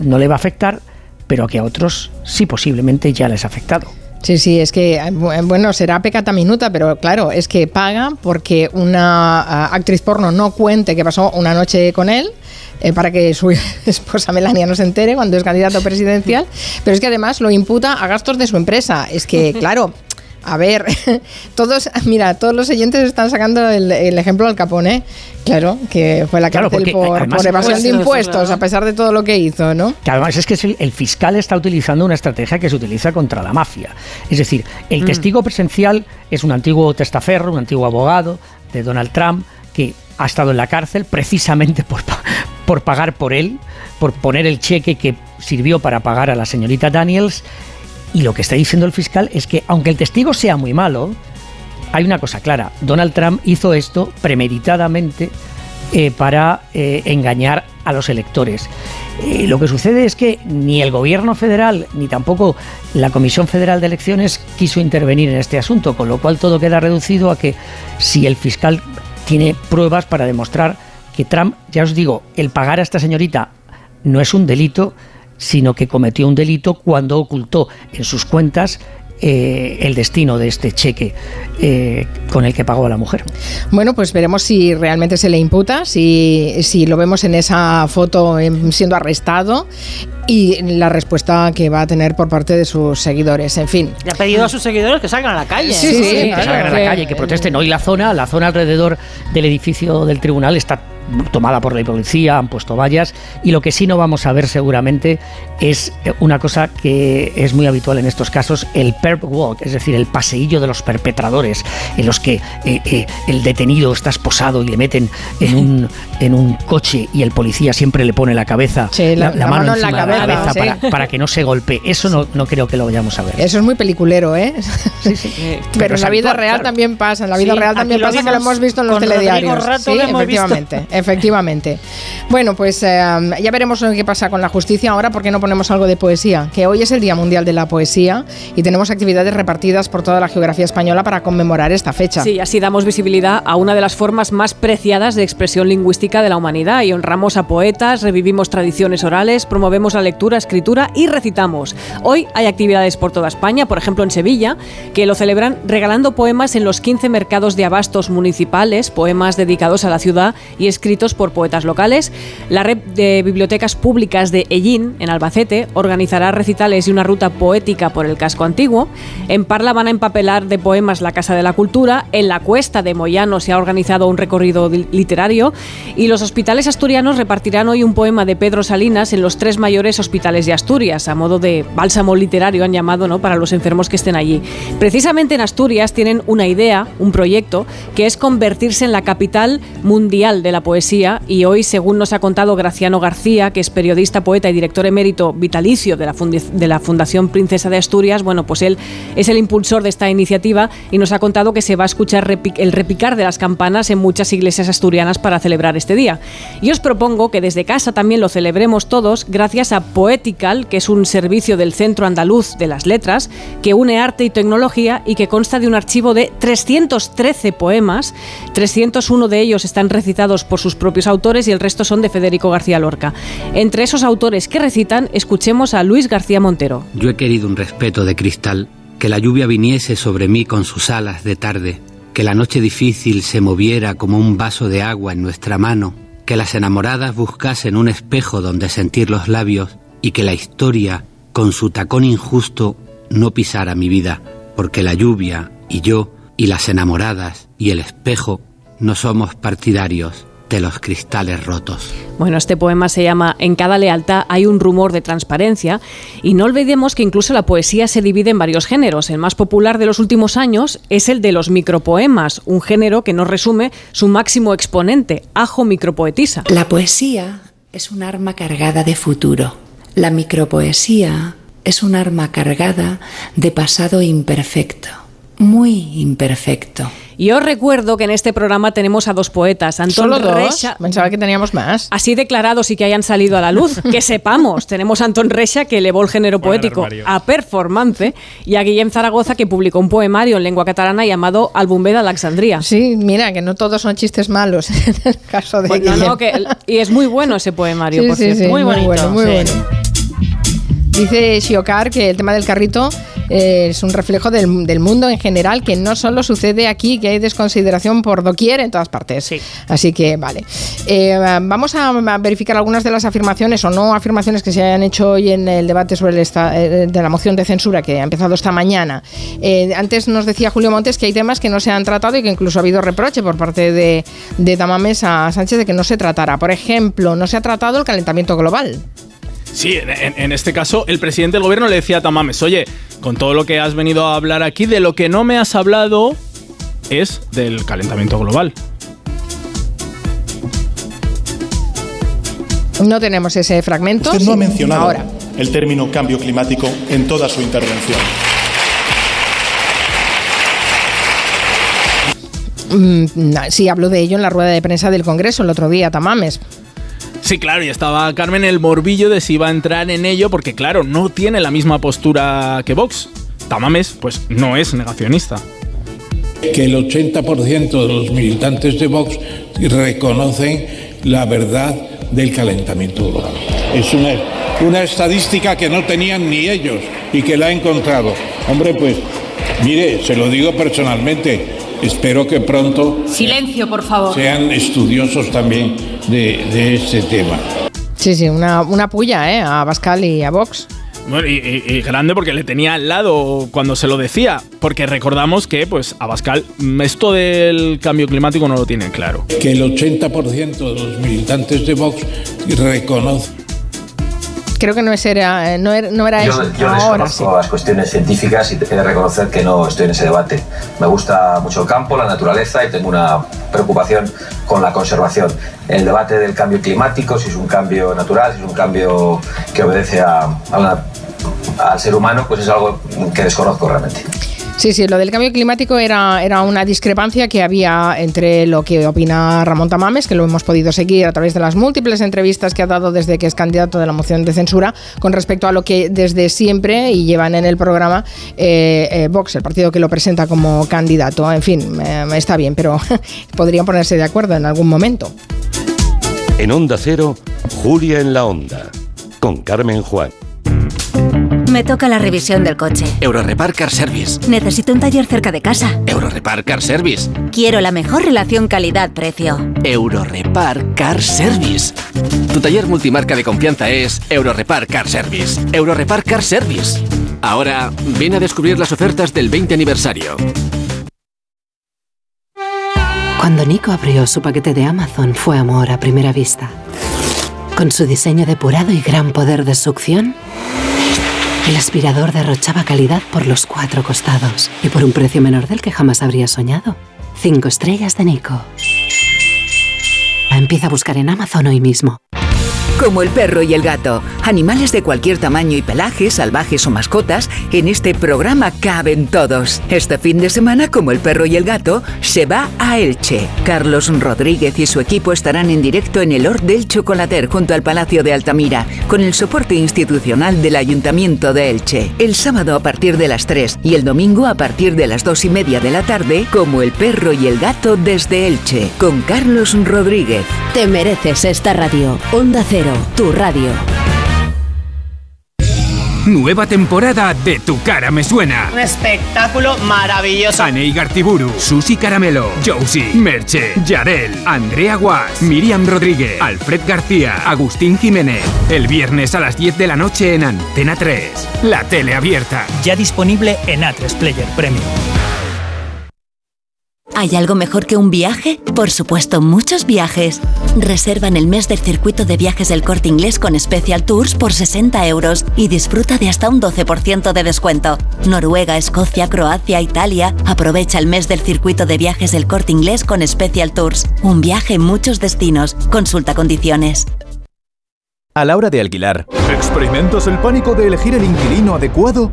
no le va a afectar, pero que a otros sí posiblemente ya les ha afectado. Sí, sí, es que, eh, bueno, será pecata minuta, pero claro, es que paga porque una ah, actriz porno no cuente que pasó una noche con él. Eh, para que su *laughs* esposa Melania no se entere cuando es candidato presidencial, pero es que además lo imputa a gastos de su empresa. Es que, *laughs* claro, a ver, *laughs* todos, mira, todos los oyentes están sacando el, ejemplo al Capone, claro, que fue la cárcel por, evasión de impuestos, a pesar de todo lo que hizo, ¿no? Que además es que el, fiscal está utilizando una estrategia que se utiliza contra la mafia. Es decir, el mm. testigo presencial es un antiguo testaferro, un antiguo abogado de Donald Trump, que ha estado en la cárcel precisamente por, por pagar por él, por poner el cheque que sirvió para pagar a la señorita Daniels y lo que está diciendo el fiscal es que, aunque el testigo sea muy malo, hay una cosa clara. Donald Trump hizo esto premeditadamente eh, para eh, engañar a los electores. Eh, lo que sucede es que ni el gobierno federal ni tampoco la Comisión Federal de Elecciones quiso intervenir en este asunto, con lo cual todo queda reducido a que si el fiscal tiene pruebas para demostrar que Trump, ya os digo, el pagar a esta señorita no es un delito, sino que cometió un delito cuando ocultó en sus cuentas eh, el destino de este cheque eh, con el que pagó a la mujer. Bueno, pues veremos si realmente se le imputa, si, si lo vemos en esa foto siendo arrestado y la respuesta que va a tener por parte de sus seguidores. En fin. Le ha pedido a sus seguidores que salgan a la calle. Sí, sí, que salgan a la calle, que protesten. Hoy la zona, la zona alrededor del edificio del tribunal está tomada por la policía, han puesto vallas y lo que sí no vamos a ver seguramente es una cosa que es muy habitual en estos casos, el perp walk, es decir, el paseillo de los perpetradores, en los que eh, eh, el detenido está esposado y le meten en un, en un coche y el policía siempre le pone la cabeza, la, mano, en la cabeza, para, que no se golpee. Eso no, no creo que lo vayamos a ver. Eso es muy peliculero, ¿eh? Sí, sí. *laughs* Pero, en la vida real también pasa, en la vida real también pasa que lo hemos visto en los telediarios. sí, efectivamente. Efectivamente. Bueno, pues eh, ya veremos qué pasa con la justicia ahora, porque no ponemos algo de poesía, que hoy es el Día Mundial de la Poesía y tenemos actividades repartidas por toda la geografía española para conmemorar esta fecha. Sí, así damos visibilidad a una de las formas más preciadas de expresión lingüística de la humanidad y honramos a poetas, revivimos tradiciones orales, promovemos la lectura, escritura y recitamos. Hoy hay actividades por toda España, por ejemplo en Sevilla, que lo celebran regalando poemas en los 15 mercados de abastos municipales, poemas dedicados a la ciudad y escritos por poetas locales. La red de bibliotecas públicas de Ellín, en Albacete, organizará recitales y una ruta poética por el casco antiguo. En Parla van a empapelar de poemas la Casa de la Cultura. En la Cuesta de Moyano se ha organizado un recorrido literario. Y los hospitales asturianos repartirán hoy un poema de Pedro Salinas en los tres mayores hospitales de Asturias, a modo de bálsamo literario, han llamado ¿no? para los enfermos que estén allí. Precisamente en Asturias tienen una idea, un proyecto, que es convertirse en la capital mundial de la poesía y hoy, según nos ha contado Graciano García, que es periodista, poeta y director emérito vitalicio de la, de la Fundación Princesa de Asturias, bueno, pues él es el impulsor de esta iniciativa y nos ha contado que se va a escuchar el repicar de las campanas en muchas iglesias asturianas para celebrar este día. Y os propongo que desde casa también lo celebremos todos gracias a Poetical, que es un servicio del Centro Andaluz de las Letras que une arte y tecnología y que consta de un archivo de 313 poemas, 301 de ellos están recitados por sus propios autores y el resto son de Federico García Lorca. Entre esos autores que recitan, escuchemos a Luis García Montero. Yo he querido un respeto de cristal, que la lluvia viniese sobre mí con sus alas de tarde, que la noche difícil se moviera como un vaso de agua en nuestra mano, que las enamoradas buscasen un espejo donde sentir los labios y que la historia, con su tacón injusto, no pisara mi vida, porque la lluvia y yo y las enamoradas y el espejo no somos partidarios de los cristales rotos. Bueno, este poema se llama En cada lealtad hay un rumor de transparencia y no olvidemos que incluso la poesía se divide en varios géneros. El más popular de los últimos años es el de los micropoemas, un género que nos resume su máximo exponente, Ajo Micropoetisa. La poesía es un arma cargada de futuro. La micropoesía es un arma cargada de pasado imperfecto, muy imperfecto. Y os recuerdo que en este programa tenemos a dos poetas, Antón ¿Solo dos? Reixa. Pensaba que teníamos más. Así declarados y que hayan salido a la luz, *laughs* que sepamos. Tenemos a Antón Reixa, que elevó el género poético a performance, y a Guillem Zaragoza, que publicó un poemario en lengua catalana llamado Albumbé de Alexandria. Sí, mira, que no todos son chistes malos *laughs* en el caso de Pues no, Guillem. no, que- y es muy bueno ese poemario, Sí, por sí, cierto. sí, muy bueno, muy bueno. Dice Shiokar que el tema del carrito eh, es un reflejo del, del mundo en general, que no solo sucede aquí, que hay desconsideración por doquier en todas partes. Así que, vale. Eh, vamos a, a verificar algunas de las afirmaciones o no afirmaciones que se hayan hecho hoy en el debate sobre el esta- eh, de la moción de censura que ha empezado esta mañana. Eh, antes nos decía Julio Montes que hay temas que no se han tratado y que incluso ha habido reproche por parte de, de Tamames a Sánchez de que no se tratara. Por ejemplo, no se ha tratado el calentamiento global. Sí, en, este caso, el presidente del gobierno le decía a Tamames, oye, con todo lo que has venido a hablar aquí, de lo que no me has hablado es del calentamiento global. No tenemos ese fragmento. Usted no ha mencionado Ahora. el término cambio climático en toda su intervención. Mm, sí, habló de ello en la rueda de prensa del Congreso el otro día, Tamames. Sí, claro, y estaba Carmen el morbillo de si iba a entrar en ello, porque claro, no tiene la misma postura que Vox. Tamames, pues no es negacionista. que el 80% de los militantes de Vox reconocen la verdad del calentamiento global. Es una, una estadística que no tenían ni ellos y que la he encontrado. Hombre, pues mire, se lo digo personalmente, espero que pronto Silencio, por favor. sean estudiosos también de, de este tema. Sí, sí, una, una puya ¿eh? a Bascal y a Vox. Bueno, y, y- y grande porque le tenía al lado cuando se lo decía, porque recordamos que, pues, Abascal, mm, esto del cambio climático no lo tiene claro. Que el 80% de los militantes de Vox reconocen Creo que no, es era, eh, no era, no era Yo, eso. yo Ahora sí. las cuestiones científicas y he de reconocer que no estoy en ese debate. Me gusta mucho el campo, la naturaleza y tengo una preocupación con la conservación. El debate del cambio climático, si es un cambio natural, si es un cambio que obedece a- a la- al ser humano, pues es algo que desconozco realmente. Sí, sí, lo del cambio climático era, era una discrepancia que había entre lo que opina Ramón Tamames, que lo hemos podido seguir a través de las múltiples entrevistas que ha dado desde que es candidato de la moción de censura, con respecto a lo que desde siempre y llevan en el programa eh, eh, Vox, el partido que lo presenta como candidato. En fin, está bien, pero *laughs* podrían ponerse de acuerdo en algún momento. En Onda Cero, Julia en la Onda, con Carmen Juan. Me toca la revisión del coche. Eurorepar Car Service. Necesito un taller cerca de casa. Eurorepar Car Service. Quiero la mejor relación calidad-precio. Eurorepar Car Service. Tu taller multimarca de confianza es Eurorepar Car Service. Eurorepar Car Service. Ahora, ven a descubrir las ofertas del 20 aniversario. Cuando Nico abrió su paquete de Amazon fue amor a primera vista. Con su diseño depurado y gran poder de succión, el aspirador derrochaba calidad por los cuatro costados y por un precio menor del que jamás habría soñado. Cinco estrellas de Nico. Empieza a buscar en Amazon hoy mismo. Como el perro y el gato, animales de cualquier tamaño y pelaje, salvajes o mascotas, en este programa caben todos. Este fin de semana, como el perro y el gato, se va a Elche. Carlos Rodríguez y su equipo estarán en directo en el Hort del Chocolater junto al Palacio de Altamira, con el soporte institucional del Ayuntamiento de Elche. El sábado a partir de las 3 y el domingo a partir de las 2 y media de la tarde, como el perro y el gato desde Elche, con Carlos Rodríguez. Te mereces esta radio. Onda Cero, tu radio. Nueva temporada de Tu cara me suena. Un espectáculo maravilloso. Anei Gartiburu, Susi Caramelo, Josie, Merche, Yarel, Andrea Guas, Miriam Rodríguez, Alfred García, Agustín Jiménez. El viernes a las 10 de la noche en Antena 3. La tele abierta. Ya disponible en A3 Player Premium. ¿Hay algo mejor que un viaje? Por supuesto, muchos viajes. Reserva en el mes del circuito de viajes del corte inglés con Special Tours por 60 euros y disfruta de hasta un 12% de descuento. Noruega, Escocia, Croacia, Italia. Aprovecha el mes del circuito de viajes del corte inglés con Special Tours. Un viaje en muchos destinos. Consulta condiciones. A la hora de alquilar, ¿experimentas el pánico de elegir el inquilino adecuado?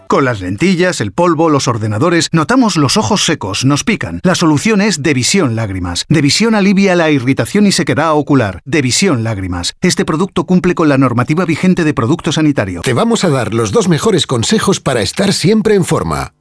Con las lentillas, el polvo, los ordenadores, notamos los ojos secos, nos pican. La solución es Devisión Lágrimas. Devisión alivia la irritación y sequedad ocular. Devisión Lágrimas. Este producto cumple con la normativa vigente de producto sanitario. Te vamos a dar los dos mejores consejos para estar siempre en forma.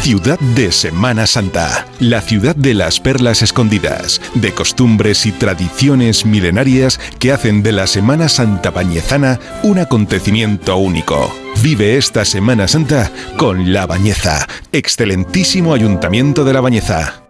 ciudad de Semana Santa, la ciudad de las perlas escondidas, de costumbres y tradiciones milenarias que hacen de la Semana Santa bañezana un acontecimiento único. Vive esta Semana Santa con La Bañeza, excelentísimo ayuntamiento de La Bañeza.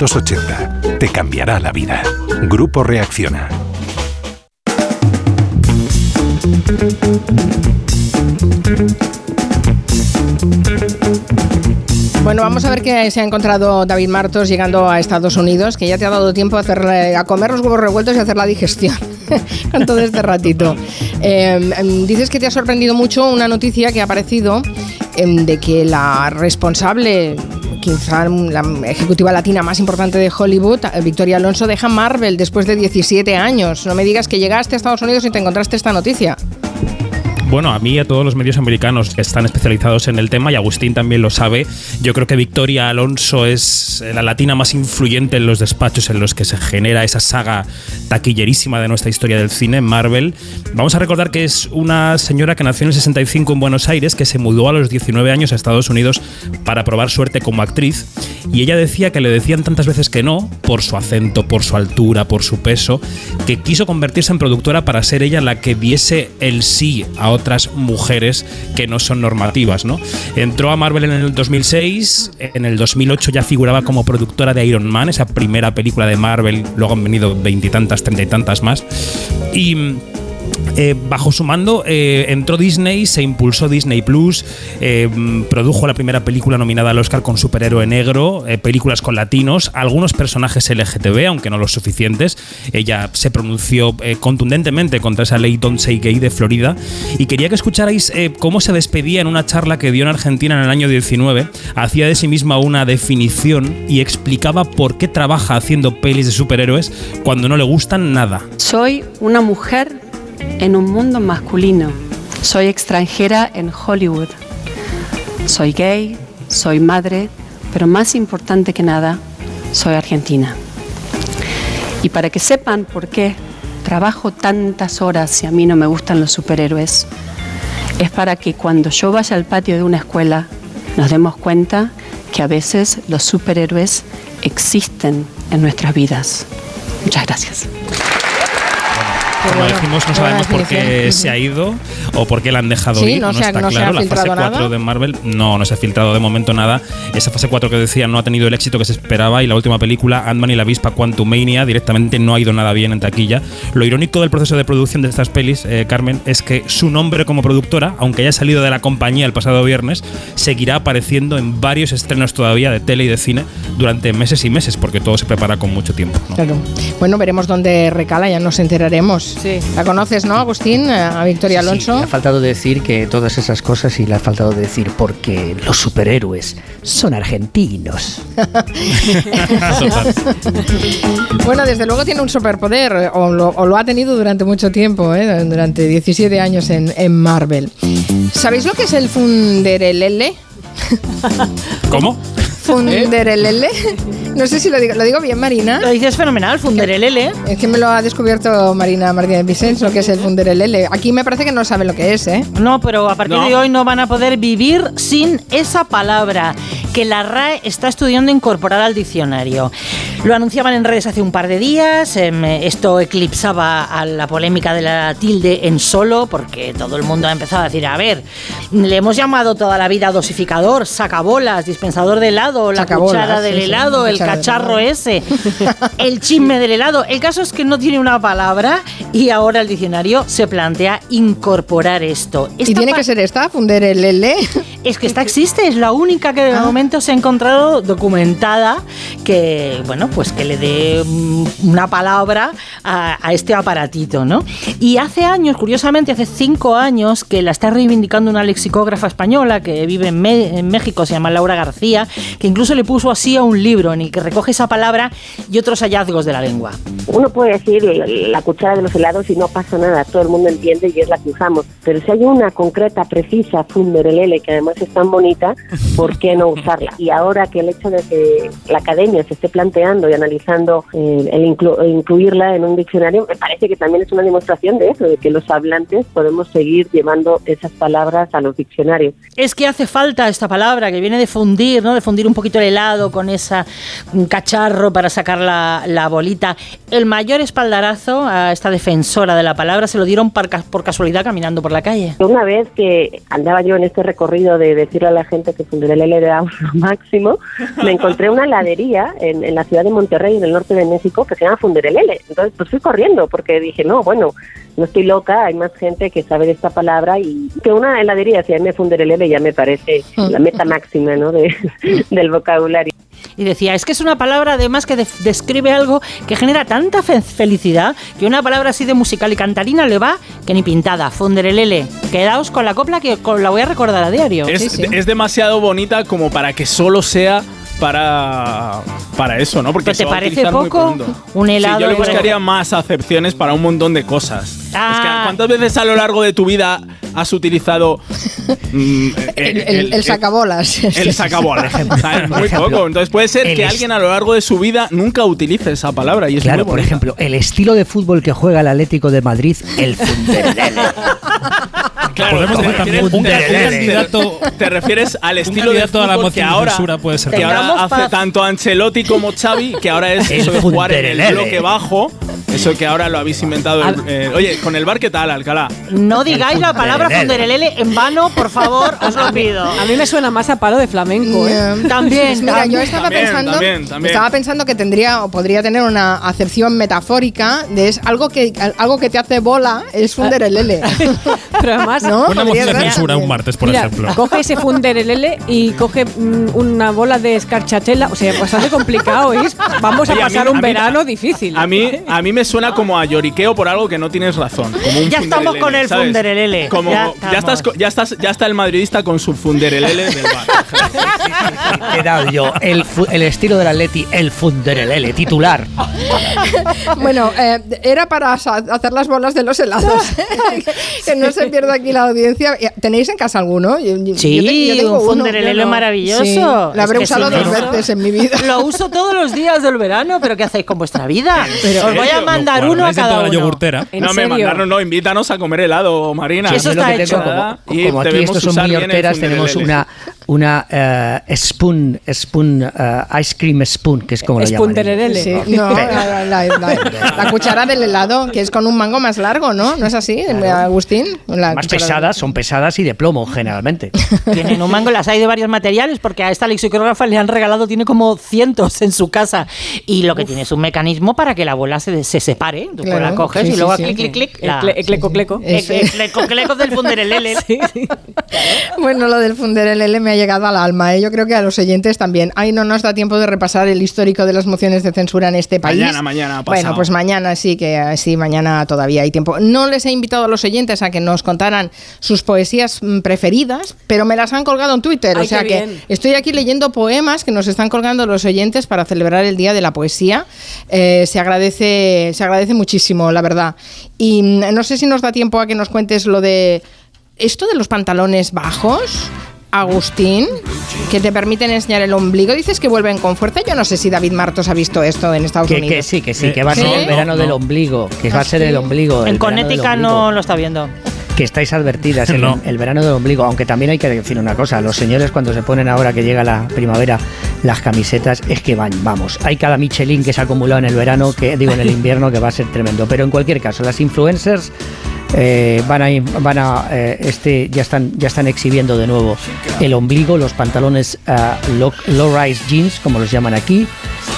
Te cambiará la vida. Grupo Reacciona. Bueno, vamos a ver qué se ha encontrado David Martos llegando a Estados Unidos, que ya te ha dado tiempo a, comer los huevos revueltos y hacer la digestión *laughs* con todo este ratito. Eh, em, dices que te ha sorprendido mucho una noticia que ha aparecido em, de que la responsable quizá la ejecutiva latina más importante de Hollywood, Victoria Alonso, deja Marvel después de 17 años. No me digas que llegaste a Estados Unidos y te encontraste esta noticia. Bueno, a mí y a todos los medios americanos que están especializados en el tema, y Agustín también lo sabe, yo creo que Victoria Alonso es la latina más influyente en los despachos en los que se genera esa saga taquillerísima de nuestra historia del cine, Marvel. Vamos a recordar que es una señora que nació en el 65 en Buenos Aires, que se mudó a los 19 años a Estados Unidos para probar suerte como actriz, y ella decía que le decían tantas veces que no, por su acento, por su altura, por su peso, que quiso convertirse en productora para ser ella la que diese el sí a otras mujeres que no son normativas, ¿no? Entró a Marvel en el 2006, en el 2008 ya figuraba como productora de Iron Man, esa primera película de Marvel, luego han venido veintitantas, treinta y tantas más. Y eh, bajo su mando eh, entró Disney, se impulsó Disney Plus, eh, produjo la primera película nominada al Oscar con superhéroe negro, películas con latinos, algunos personajes LGTB, aunque no los suficientes. Ella se pronunció contundentemente contra esa ley Don't Say Gay de Florida y quería que escucharais cómo se despedía en una charla que dio en Argentina en el año 19. Hacía de sí misma una definición y explicaba por qué trabaja haciendo pelis de superhéroes cuando no le gustan nada. Soy una mujer en un mundo masculino. Soy extranjera en Hollywood. Soy gay, soy madre, pero más importante que nada, soy argentina. Y para que sepan por qué trabajo tantas horas si a mí no me gustan los superhéroes, es para que cuando yo vaya al patio de una escuela nos demos cuenta que a veces los superhéroes existen en nuestras vidas. Muchas gracias. Como bueno, decimos, no sabemos por qué se ha ido o por qué la han dejado Sí, ir. no está no claro. La fase filtrado 4 nada. de Marvel no, no se ha filtrado de momento nada. Esa fase 4 que decía no ha tenido el éxito que se esperaba y la última película, Ant-Man y la avispa Quantumania, directamente no ha ido nada bien en taquilla. Lo irónico del proceso de producción de estas pelis, eh, Carmen, es que su nombre como productora, aunque haya salido de la compañía el pasado viernes, seguirá apareciendo en varios estrenos todavía de tele y de cine durante meses y meses, porque todo se prepara con mucho tiempo. ¿no? Claro. Bueno, veremos dónde recala, ya nos enteraremos. La conoces, ¿no, Agustín? A Victoria Alonso. Le ha faltado decir que todas esas cosas y le ha faltado decir porque los superhéroes son argentinos. *laughs* Bueno, desde luego tiene un superpoder, eh, o lo, o lo ha tenido durante mucho tiempo, ¿eh? durante 17 años en, en Marvel. ¿Sabéis lo que es el Funderelele? *laughs* ¿Cómo? Funderelele. No sé si lo digo, ¿lo digo bien, Marina. Lo dices fenomenal, Funderelele. Es que me lo ha descubierto Marina Martínez Vicens, lo que es el Funderelele. Aquí me parece que no sabe lo que es, ¿eh? No, pero a partir No. de hoy no van a poder vivir sin esa palabra que la RAE está estudiando incorporar al diccionario. Lo anunciaban en redes hace un par de días, em, esto eclipsaba a la polémica de la tilde en solo, porque todo el mundo ha empezado a decir, a ver, le hemos llamado toda la vida dosificador, sacabolas, dispensador de helado, la Sacabolas, cuchara del sí, sí, helado, el cacharro ese, *laughs* el chisme del helado. El caso es que no tiene una palabra y ahora el diccionario se plantea incorporar esto. ¿Y tiene que ser esta, Funderelele? es que esta existe, es la única que de Ah. momento se ha encontrado documentada que, bueno, pues que le dé mm, una palabra a, a este aparatito, ¿no? Y hace años, curiosamente, hace cinco años, que la está reivindicando una lexicógrafa española que vive en, en México, se llama Laura García, que incluso le puso así a un libro en el que recoge esa palabra y otros hallazgos de la lengua. Uno puede decir la, cuchara de los helados y no pasa nada, todo el mundo entiende y es la que usamos. Pero si hay una concreta, precisa, funderelele, que además es tan bonita, ¿por qué no Y ahora que el hecho de que la academia se esté planteando y analizando eh, el inclu- el incluirla en un diccionario, me parece que también es una demostración de eso, de que los hablantes podemos seguir llevando esas palabras a los diccionarios. Es que hace falta esta palabra que viene de fundir, ¿no? De fundir un poquito el helado con esa un cacharro para sacar la, la bolita. El mayor espaldarazo a esta defensora de la palabra se lo dieron por, por casualidad caminando por la calle. Una vez que andaba yo en este recorrido de decirle a la gente que Funderelele era *laughs* máximo, me encontré una heladería en, en la ciudad de Monterrey, en el norte de México, que se llama Funderelele. Entonces, pues fui corriendo porque dije, no, bueno, no estoy loca, hay más gente que sabe de esta palabra y que una heladería se llame Funderelele ya me parece la meta máxima, ¿no?, de, *laughs* del vocabulario. Y decía, es que es una palabra además que describe algo que genera tanta fe- felicidad que una palabra así de musical y cantarina le va que ni pintada. Funderelele. Quedaos con la copla que la voy a recordar a diario. Es, es demasiado bonita como para que solo sea para, para eso, ¿no? Porque ¿Pero se te parece poco? Un helado Sí, yo le buscaría más acepciones para un montón de cosas. Es que, Ah. ¿cuántas veces a lo largo de tu vida has utilizado mm, El, el- el sacabolas. el *laughs* sacabolas? ¿sabes? Muy poco. Entonces puede ser el que alguien a lo largo de su vida nunca utilice esa palabra y es Claro, muy por ejemplo, el estilo de fútbol que juega el Atlético de Madrid, el. *laughs* Claro, Podemos te decir también refieres- un te refieres- candidato- *laughs* te refieres al estilo de candidato a la moción que ahora, censura puede ser que ahora hace tanto Ancelotti como Xavi, que ahora es *laughs* eso de jugar en el bloque bajo, eso que ahora lo habéis inventado. el- eh, oye, con el bar, ¿qué tal, Alcalá? No digáis la palabra funderelele en vano, por favor, os lo pido. A mí me suena más a palo de flamenco, ¿eh? También, Mira, yo también. estaba También, pensando, también, también. estaba pensando que tendría o podría tener una acepción metafórica de es algo que algo que te hace bola es funderelele. *laughs* Pero además, ¿No? Una moción de censura también. un martes, por Mira, ejemplo. coge ese funderelele y coge mm, una bola de escarchatela. O sea, bastante complicado. Vamos a Oye, a mí- pasar a un mí- verano difícil. A mí, a mí me suena como a lloriqueo por algo que no tienes razón. Como un Ya estamos funderelele, con el ¿sabes? funderelele. Como, Ya ya, estás, co- ya, estás, ya está el madridista con su funderelele del bar. He dado yo el, fu- el estilo del Atleti, el Funderelele, titular. Bueno, eh, era para sa- hacer las bolas de los helados. *laughs* *laughs* que no se pierda aquí la audiencia. ¿Tenéis en casa alguno? Yo- Sí, yo te- yo tengo un maravilloso. Sí, lo Es habré que usado sí, dos ¿no? veces en mi vida. Lo uso todos los días del verano, pero ¿qué hacéis con vuestra vida? Os voy a mandar uno a cada uno. yogurtera. ¿En no me mandaron, no, invítanos a comer helado, Marina. Sí, eso está que hecho. tengo, como, Y como aquí estos son horteras, tenemos una, una eh, spoon, spoon, eh, ice cream spoon, que es como lo llaman. Sí, no, la, la- la- la *laughs* cuchara del helado, que es con un mango más largo, ¿no? ¿No es así, Agustín? La Más cuchara pesadas, son pesadas y de plomo generalmente. *laughs* Tienen un mango, las hay de varios materiales, porque a esta lexicógrafa le han regalado, tiene como cientos en su casa. Y lo que tiene es un mecanismo para que la bola se, se separe. Tú Claro, la coges sí, y sí, luego sí. clic, clic, clic. El la- cle- Ecleco, cleco. Eso. Ec- eclecoclecos del funderelele. *laughs* Bueno, lo del Funderelele me ha llegado al alma. ¿eh? Yo creo que a los oyentes también. Ay, no nos da tiempo de repasar el histórico de las mociones de censura en este país. Mañana, mañana, pasado. Bueno, pues mañana sí que sí, mañana todavía hay tiempo. No les he invitado a los oyentes a que nos contaran sus poesías mm, preferidas, pero me las han colgado en Twitter. Ay, o sea que bien. estoy aquí leyendo poemas que nos están colgando los oyentes para celebrar el Día de la Poesía. Eh, se agradece, se agradece muchísimo, la verdad. Y mm, no sé si nos da tiempo a que nos cuentes lo de esto de los pantalones bajos. Agustín, que te permiten enseñar el ombligo, dices que vuelven con fuerza. Yo no sé si David Martos ha visto esto en Estados Que, Unidos. que sí, que sí, que va a ser el verano del ombligo, que va a ser el ombligo. el En Connecticut ombligo. no lo está viendo. que estáis advertidas, *laughs* el, No. el verano del ombligo, aunque también hay que decir una cosa, los señores cuando se ponen ahora que llega la primavera las camisetas, es que van, vamos, hay cada Michelin que se ha acumulado en el verano, que digo en el *laughs* invierno, que va a ser tremendo, pero en cualquier caso, las influencers eh, van a, van a eh, este, ya están, ya están exhibiendo de nuevo el ombligo, los pantalones ah, low, rise jeans, como los llaman aquí,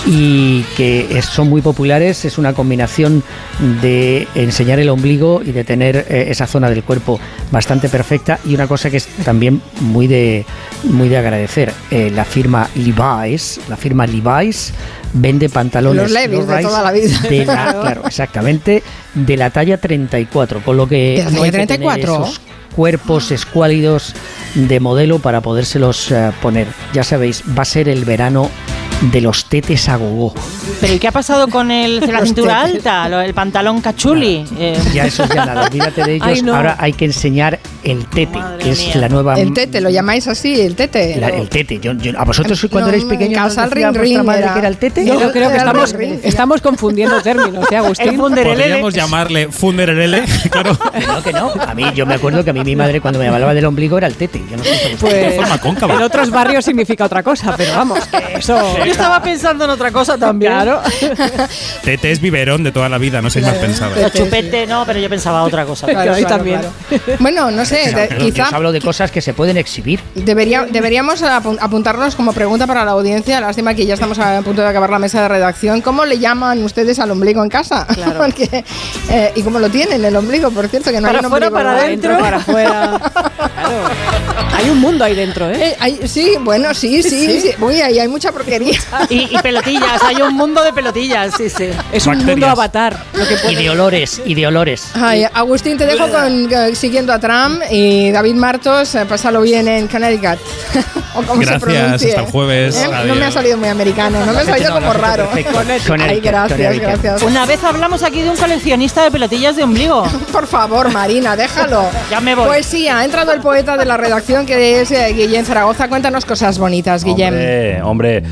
y que son muy populares. Es una combinación de enseñar el ombligo y de tener eh, esa zona del cuerpo bastante perfecta. Y una cosa que es también muy de, muy de agradecer, eh, la firma Levi's, la firma Levi's vende pantalones Los Levi's de rise toda la vida. de la- claro, exactamente, de la talla 34, con lo que ¿De la talla hay que tener 34? esos cuerpos escuálidos de modelo para podérselos eh, poner. Ya sabéis, va a ser el verano de los tetes a gogo. Pero ¿y qué ha pasado con el, *laughs* la cintura tetes. alta, lo- el pantalón cachuli? Eh, Ya eso ya nada, olvídate de *laughs* ellos. Ay, no. Ahora hay que enseñar el tete, Madre que es mía. la nueva... El tete, lo llamáis así, el tete. la- el tete. Yo- yo- a vosotros cuando No, erais pequeños casa el decía ring vuestra ring madre era- que era el tete. No, Yo creo que estamos, el ring. estamos confundiendo términos, ¿eh, Agustín? el funderelele. Podríamos llamarle Funderelele, *laughs* claro. Que no, que no. A mí, yo me acuerdo que a mí mi madre cuando me hablaba del ombligo era el tete. Yo no sé De forma cóncava. en otros barrios significa otra cosa, pero vamos, que eso... Estaba pensando en otra cosa también. Claro. *laughs* Tete es biberón de toda la vida, no sois mal pensadas. El chupete no, pero yo pensaba otra cosa. Claro, claro, también. claro. Bueno, no sé, Pero yo os hablo de cosas que se pueden exhibir. debería, deberíamos apu- apuntarnos como pregunta para la audiencia. Lástima que ya estamos a punto de acabar la mesa de redacción. ¿Cómo le llaman ustedes al ombligo en casa? *laughs* Porque, eh, ¿Y cómo lo tienen el ombligo? Por cierto, que no Para hay ombligo para adentro. para afuera. Claro. *laughs* Hay un mundo ahí dentro, ¿eh? Eh, hay- sí, bueno, sí, sí, sí. Uy, ahí hay mucha porquería. Y, y pelotillas, hay un mundo de pelotillas, sí, sí. Es un mundo Bacterias. avatar. Lo que Y de olores, y de olores. Ay, Agustín, te dejo con, eh, siguiendo a Trump y David Martos, eh, pásalo bien en Connecticut. *laughs* o como se Gracias, pronuncie. hasta el jueves. Eh, No me ha salido muy americano, no me ha salido No, como no, raro. Ay, gracias, gracias. Una vez hablamos aquí de un coleccionista de pelotillas de ombligo. *laughs* Por favor, Marina, déjalo. *laughs* Ya me voy. Poesía, ha entrado el poeta de la redacción que es eh, Guillem Zaragoza. Cuéntanos cosas bonitas, Guillem. Hombre, hombre,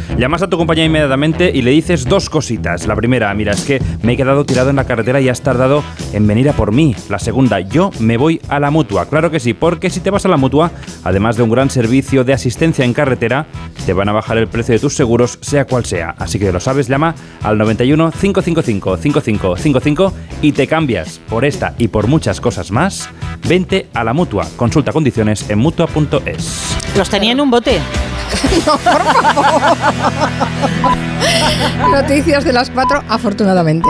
a tu compañía inmediatamente y le dices dos cositas. La primera, mira, es que me he quedado tirado en la carretera y has tardado en venir a por mí. La segunda, yo me voy a la mutua. Claro que sí, porque si te vas a la mutua, además de un gran servicio de asistencia en carretera, te van a bajar el precio de tus seguros, sea cual sea. Así que lo sabes, llama al 91 555 5555 y te cambias por esta y por muchas cosas más. Vente a la mutua. Consulta condiciones en mutua.es. Los tenía en un bote. *laughs* No, por favor. *laughs* Noticias de las cuatro, afortunadamente.